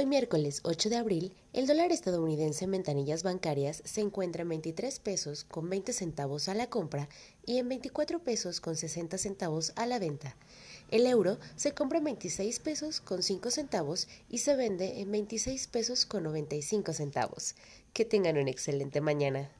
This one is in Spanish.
Hoy miércoles 8 de abril, el dólar estadounidense en ventanillas bancarias se encuentra en 23 pesos con 20 centavos a la compra y en 24 pesos con 60 centavos a la venta. El euro se compra en 26 pesos con 5 centavos y se vende en 26 pesos con 95 centavos. Que tengan una excelente mañana.